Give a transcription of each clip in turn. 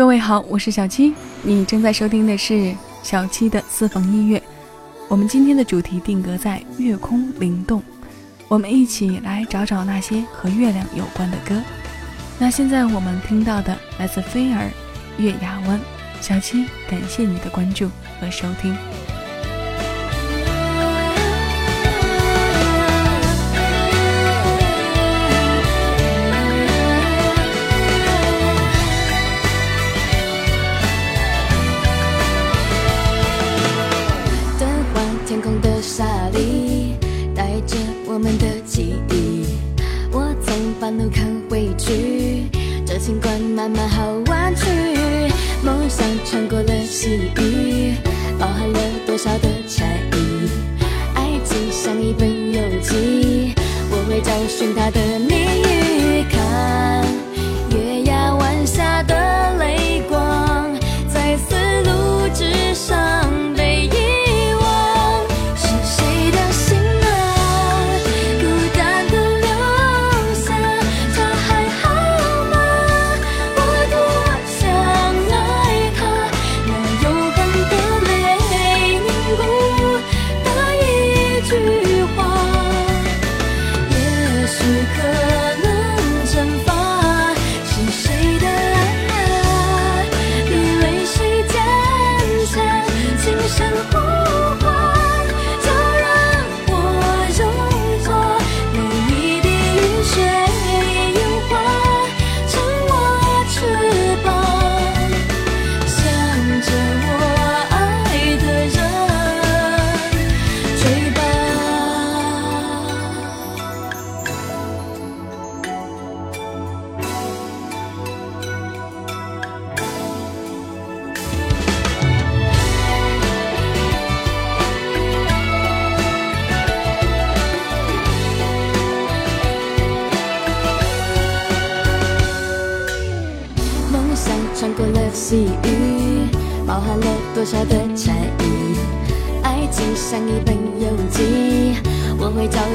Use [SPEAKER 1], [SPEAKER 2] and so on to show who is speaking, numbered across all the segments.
[SPEAKER 1] 各位好，我是小七，你正在收听的是小七的私房音乐。我们今天的主题定格在月空灵动，我们一起来找找那些和月亮有关的歌。那现在我们听到的来自菲儿《月牙湾》，小七感谢你的关注和收听。
[SPEAKER 2] 细雨，包含了多少的禅意？爱情像一本游记，我会找寻他的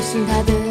[SPEAKER 2] 会找寻它的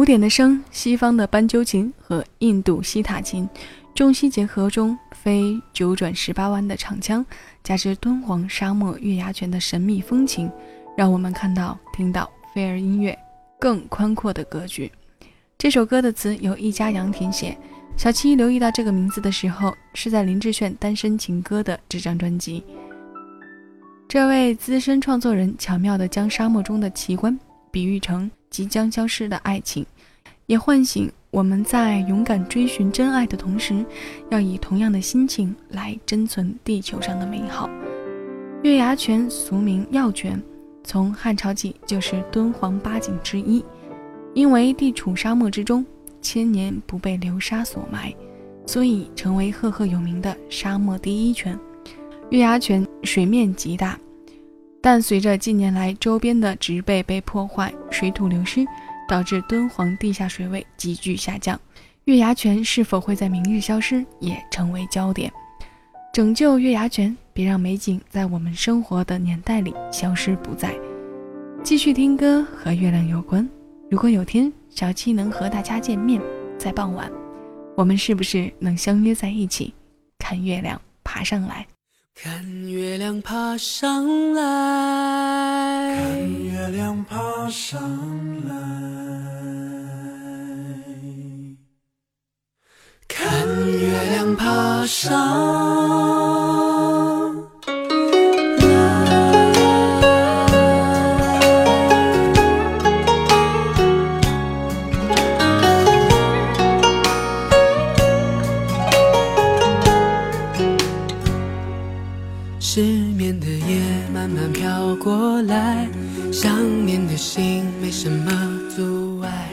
[SPEAKER 1] 古典的笙、西方的斑鸠琴和印度西塔琴，中西结合中非九转十八弯的长枪，加之敦煌沙漠月牙泉的神秘风情，让我们看到、听到飞儿音乐更宽阔的格局。这首歌的词由一家杨填写。小七留意到这个名字的时候，是在林志炫《单身情歌》的这张专辑。这位资深创作人巧妙地将沙漠中的奇观比喻成即将消失的爱情，也唤醒我们在勇敢追寻真爱的同时，要以同样的心情来珍存地球上的美好。月牙泉俗名药泉，从汉朝起就是敦煌八景之一，因为地处沙漠之中。千年不被流沙所埋，所以成为赫赫有名的沙漠第一泉。月牙泉水面极大，但随着近年来周边的植被被破坏、水土流失，导致敦煌地下水位急剧下降。月牙泉是否会在明日消失，也成为焦点。拯救月牙泉，别让美景在我们生活的年代里消失不在。继续听歌和月亮有关。如果有天小七能和大家见面，在傍晚，我们是不是能相约在一起，看月亮爬上来？
[SPEAKER 3] 看月亮爬上来，
[SPEAKER 4] 看月亮爬上来，
[SPEAKER 3] 看月亮爬上。想念的心没什么阻碍。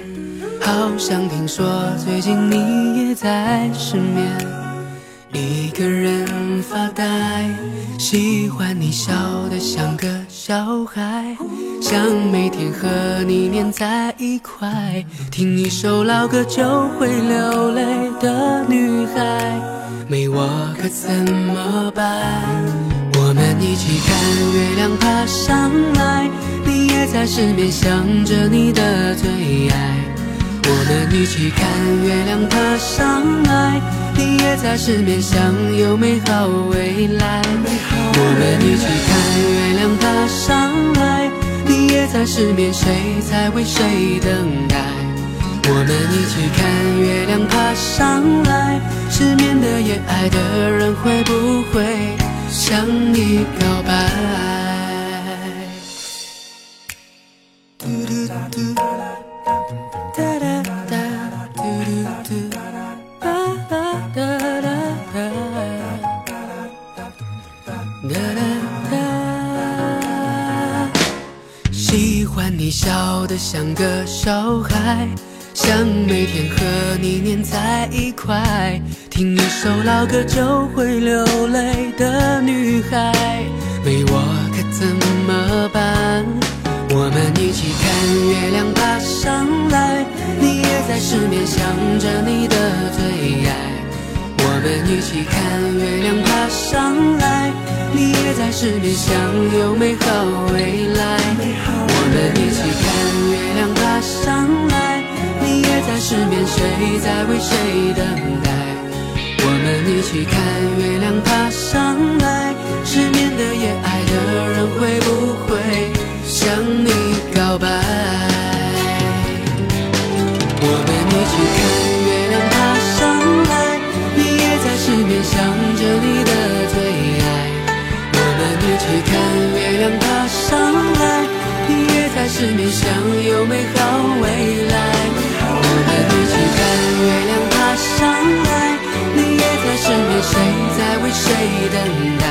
[SPEAKER 3] 好像听说最近你也在失眠，一个人发呆。喜欢你笑得像个小孩，想每天和你黏在一块，听一首老歌就会流泪的女孩，没我可怎么办？我们一起看月亮爬上来，也在失眠想着你的最爱。我们一起看月亮爬上来，你也在失眠想有美好未来。我们一起看月亮爬上来，你也在失眠谁在为谁等待？我们一起看月亮爬上来，失眠的夜爱的人会不会？向你告白。听一首老歌就会流泪的女孩，没我可怎么办？我们一起看月亮爬上来，你也在失眠想着你的最爱。我们一起看月亮爬上来，你也在失眠想有美好未来。我们一起看月亮爬上来。你也在失眠，谁在为谁等待？我们一起看月亮爬上来。失眠的夜，爱的人会不会向你告白？我们一起看月亮爬上来。你也在失眠，想着你的最爱。我们一起看月亮爬上来。你也在失眠，想有美好未来。谁在为谁等待？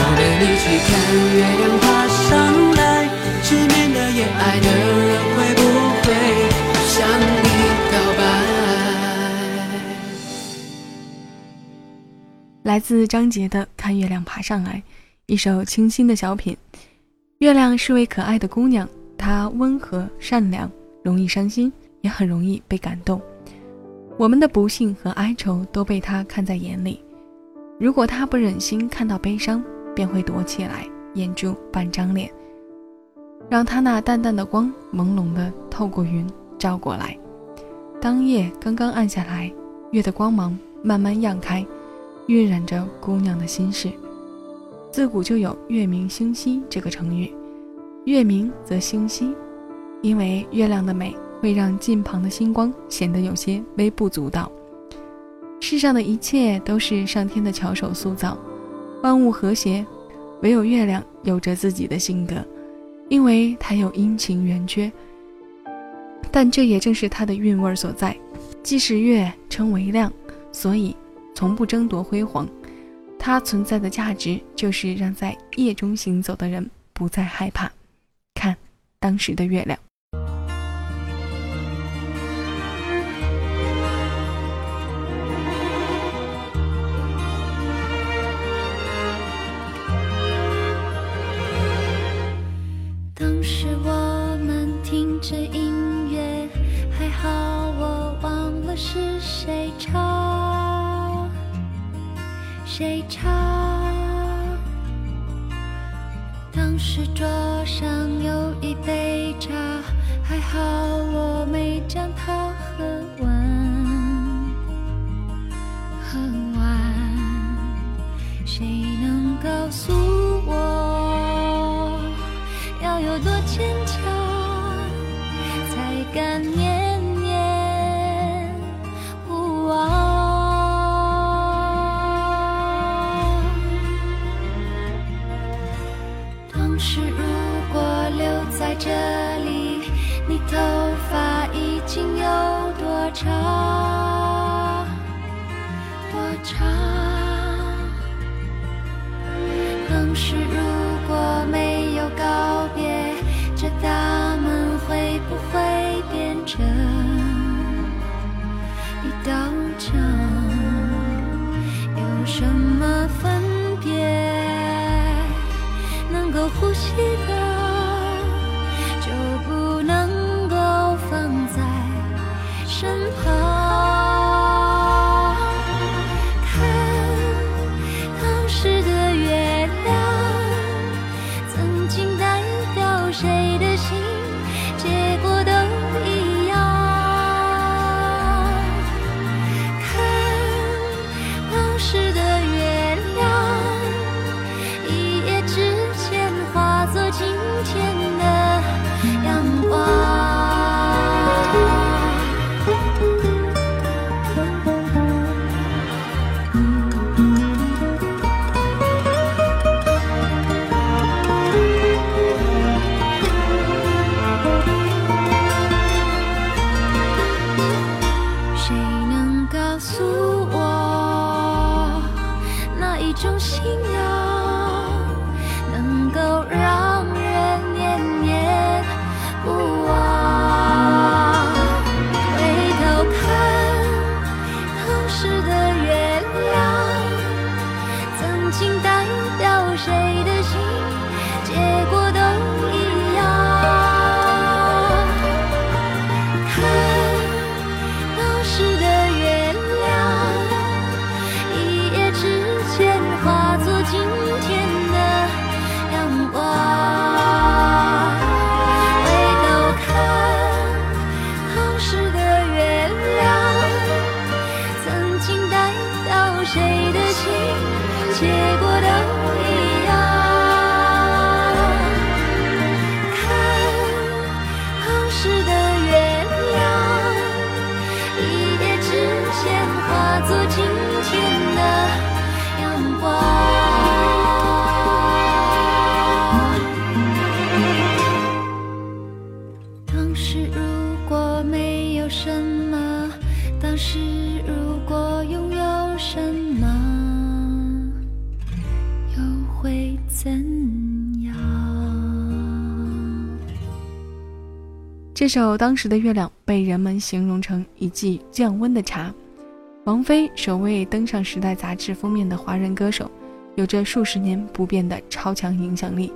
[SPEAKER 3] 我们一起看月亮爬上来，失眠的夜，爱的人会不会向你告白？
[SPEAKER 1] 来自张杰的《看月亮爬上来》，一首清新的小品。月亮是位可爱的姑娘，她温和善良，容易伤心，也很容易被感动。我们的不幸和哀愁都被他看在眼里。如果他不忍心看到悲伤，便会躲起来，掩住半张脸，让他那淡淡的光朦胧的透过云照过来。当夜刚刚暗下来，月的光芒
[SPEAKER 2] 慢慢漾开，晕染着姑娘的心事。自古就有“月明星稀”这个成语，“月明则星稀”，因为月亮的美会让近旁的星光显得有些微不足道。世上的一切都是上天的巧手塑造，万物和谐，唯有月亮有着自己的性格，因为它有阴晴圆缺。但这也正是它的韵味所在。既是月，称为亮，所以从不争夺辉煌。它存在的价值，就是让在夜中行走的人不再害怕。看，当时的月亮。这首《当时的月亮》被人们形容成一剂降温的茶。王菲首位登上《时代》杂志封面的华人歌手，有着数十年不变的超强影响力。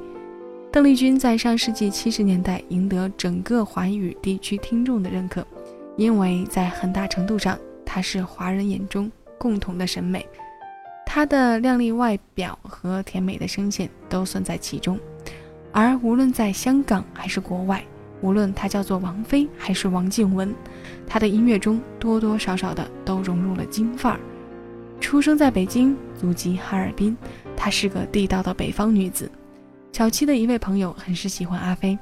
[SPEAKER 2] 邓丽君在上世纪七十年代赢得整个华语地区听众的认可，因为在很大程度上，她是华人眼中共同的审美。她的靓丽外表和甜美的声线都算在其中。而无论在香港还是国外，无论她叫做王菲还是王静雯，她的音乐中多多少少的都融入了京范儿，
[SPEAKER 5] 出生在北京，祖籍哈尔滨，她是个地道的北方女子。小七的一位朋友很是喜欢阿飞，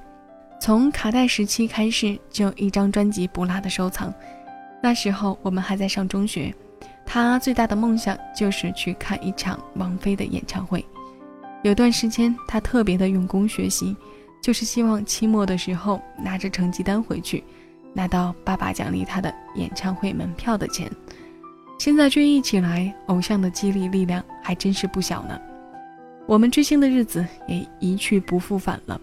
[SPEAKER 5] 从卡带时期开始就一张专辑不落的收藏。那时候我们还在上中学，他最大的梦想就是去看一场王菲的演唱会。有段时间他特别的用功学习，就是希望期末的时候拿着成绩单回去，拿到爸爸奖励他的演唱会门票的钱。现在追忆起来，偶像的激励力量还真是不小呢。我们追星的日子也一去不复返了。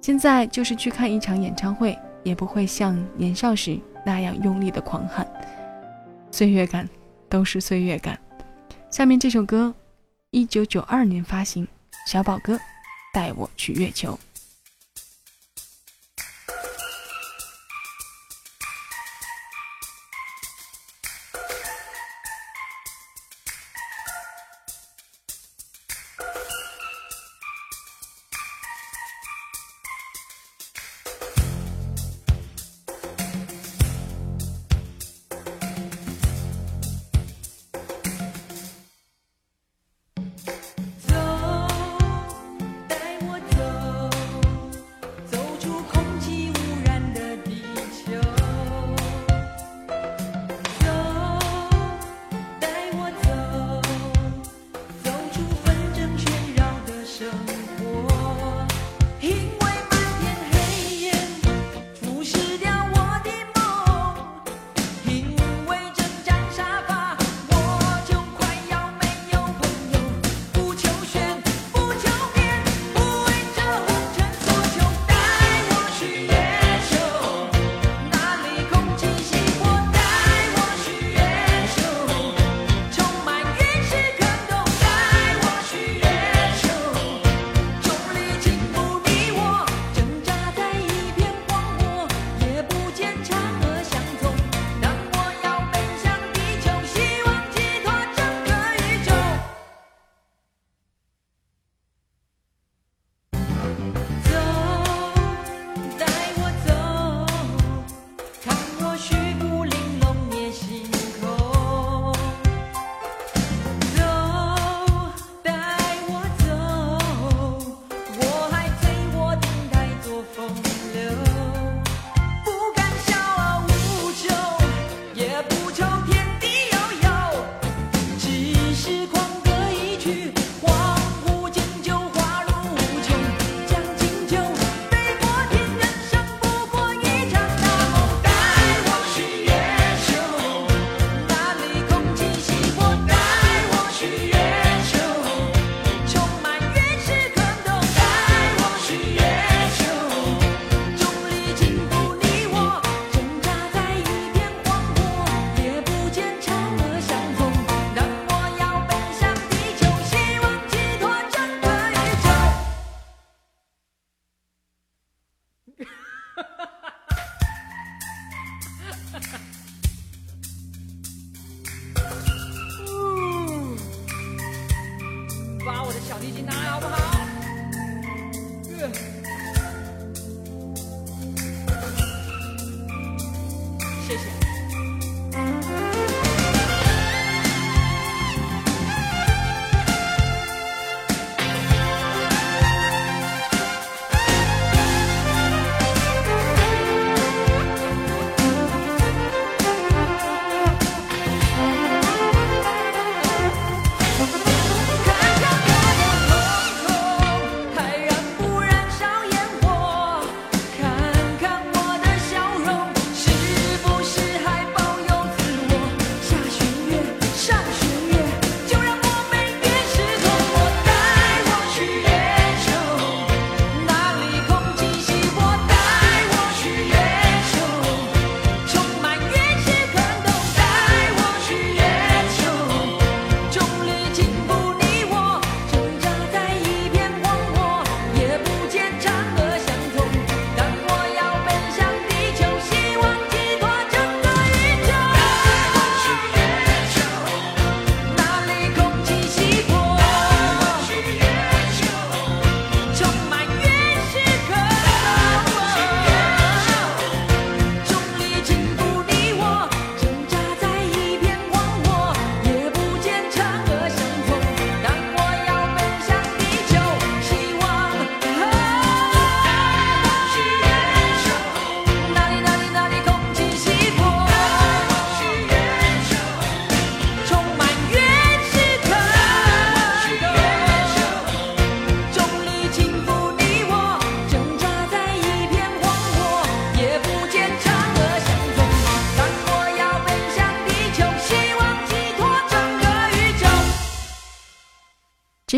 [SPEAKER 5] 现在就是去看一场演唱会，也不会像年少时那样用力的狂喊。岁月感，都是岁月感。下面这首歌，一九九二年发行，小宝哥，带我去月球。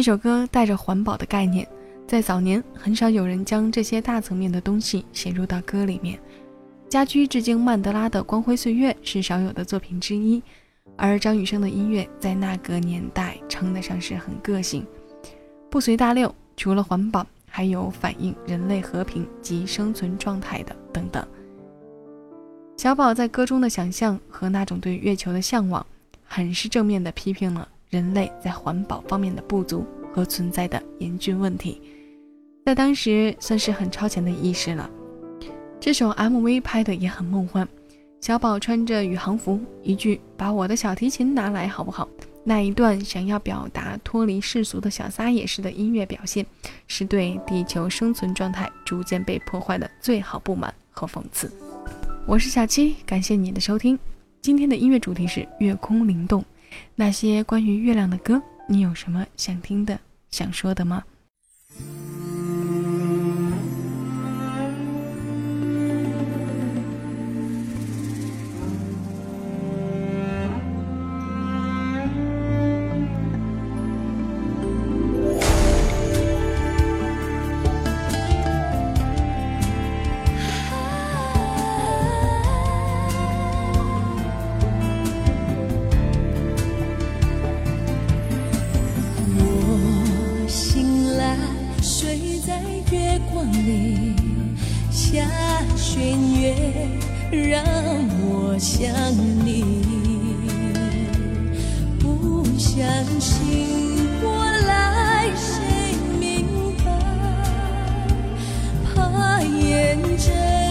[SPEAKER 2] 这首歌带着环保的概念，在早年很少有人将这些大层面的东西写入到歌里面。家居致敬曼德拉的《光辉岁月》是少有的作品之一，而张雨生的音乐在那个年代称得上是很个性，不随大流，除了环保，还有反映人类和平及生存状态的等等。小宝在歌中的想象和那种对月球的向往，很是正面的批评了。人类在环保方面的不足和存在的严峻问题，在当时算是很超前的意识了。这首 MV 拍的也很梦幻，小宝穿着宇航服，一句“把我的小提琴拿来好不好”，那一段想要表达脱离世俗的小撒野式的音乐表现，是对地球生存状态逐渐被破坏的最好不满和讽刺。我是小七，感谢你的收听。今天的音乐主题是月空灵动。那些关于月亮的歌，你有什么想听的、想说的吗？下弦月让我想你，不相信我来谁明白，怕眼睁。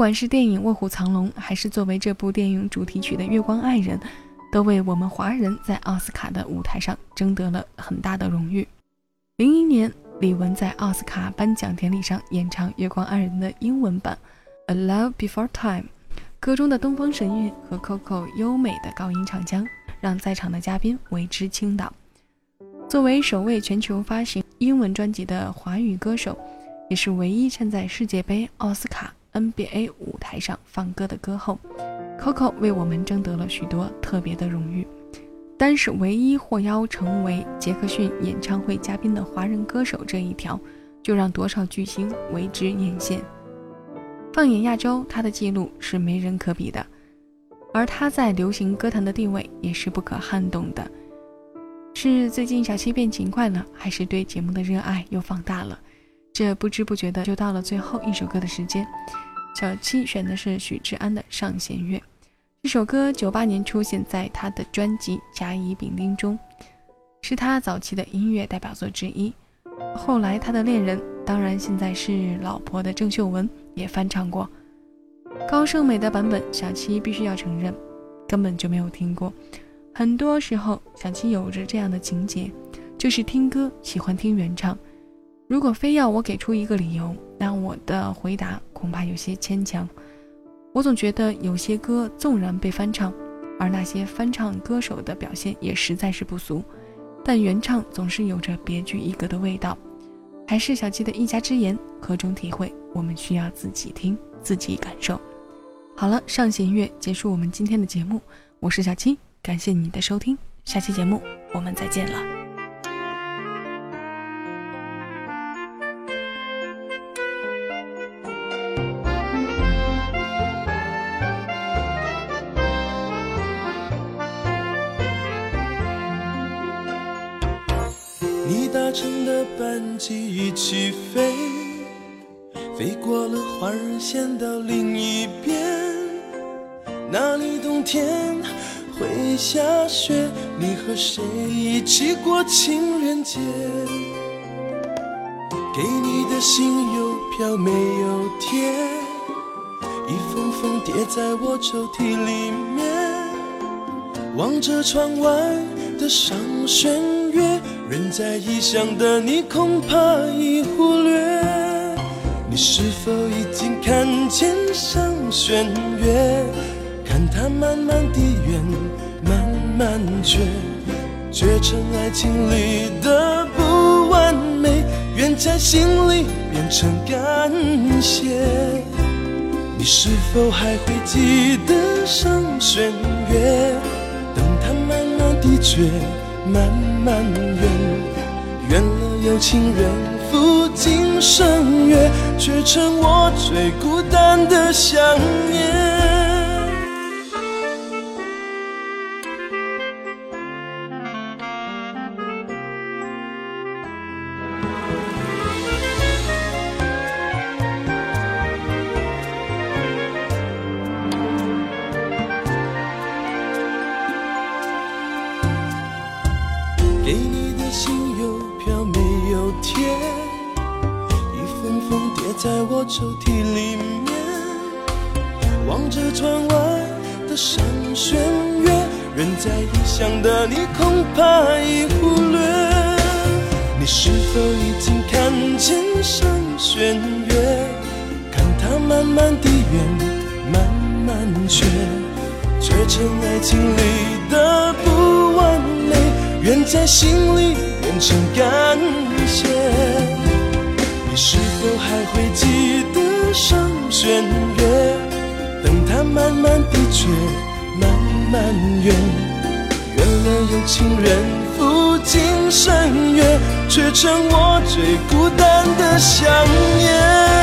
[SPEAKER 1] 不
[SPEAKER 2] 管是电影《卧虎藏龙》，还是作为这部电影主题曲的《月光爱人》，都为我们华人在奥斯卡的舞台上争得了很大的荣誉。零一年，李玟在奥斯卡颁奖典礼上演唱《月光爱人》的英文版《A Love Before Time》，歌中的东方神韵和 Coco 优美的高音唱腔，让在场的嘉宾为之倾倒。
[SPEAKER 1] 作为首位全球发行英文专辑的华语歌手，也是唯一站在世界杯、奥斯卡、NBA 舞台上放歌的歌后，Coco 为我们争得了许多特别的荣誉。单是唯一获邀成为杰克逊演唱会嘉宾的华人歌手这一条，就让多少巨星为之艳羡。放眼亚洲，他的记录是没人可比的，而他在流行歌坛的地位也是不可撼动的。是最近小七变勤快了，还是对节目的热爱又放大了？这不知不觉的就到了最后一首歌的时间。小七选的是许志安的《上弦月》。这首歌九八年出现在他的专辑《甲乙丙丁》中，是他早期的音乐代表作之一。后来他的恋人，当然现在是老婆的郑秀文也翻唱过。高胜美的版本，小七必须要承认，根本就没有听过。很多时候，小七有着这样的情节，就是听歌喜欢听原唱。如果非要我给出一个理由，那我的回答恐怕有些牵强。我总觉得有些歌纵然被翻唱，而那些翻唱歌手的表现也实在是不俗，但原唱总是有着别具一格的味道。还是小七的一家之言，何种体会，我们需要自己听，自己感受。好了，上弦月结束我们今天的节目，我是小七，感谢你的收听，下期节目我们再见了。
[SPEAKER 4] 班机一起飞，飞过了花儿线到另一边，那里冬天会下雪。你和谁一起过情人节？给你的信邮票没有贴，一封封叠在我抽屉里面，望着窗外的上弦月。人在异乡的你，恐怕已忽略。你是否已经看见上弦月？看它慢慢地圆，慢慢缺，缺成爱情里的不完美，愿在心里变成感谢。你是否还会记得上弦月？等它慢慢地缺。慢慢远，远了有情人赴今生约，却成我最孤单的想念。给你的信，邮票没有贴，一封封叠在我抽屉里面，望着窗外的上弦月，人在异乡的你恐怕已忽略。你是否已经看见上弦月？看它慢慢地圆，慢慢缺，缺成爱情里的不，愿在心里变成感谢。你是否还会记得上弦月？等它慢慢地缺，慢慢圆，圆了有情人赴今生约，却成我最孤单的想念。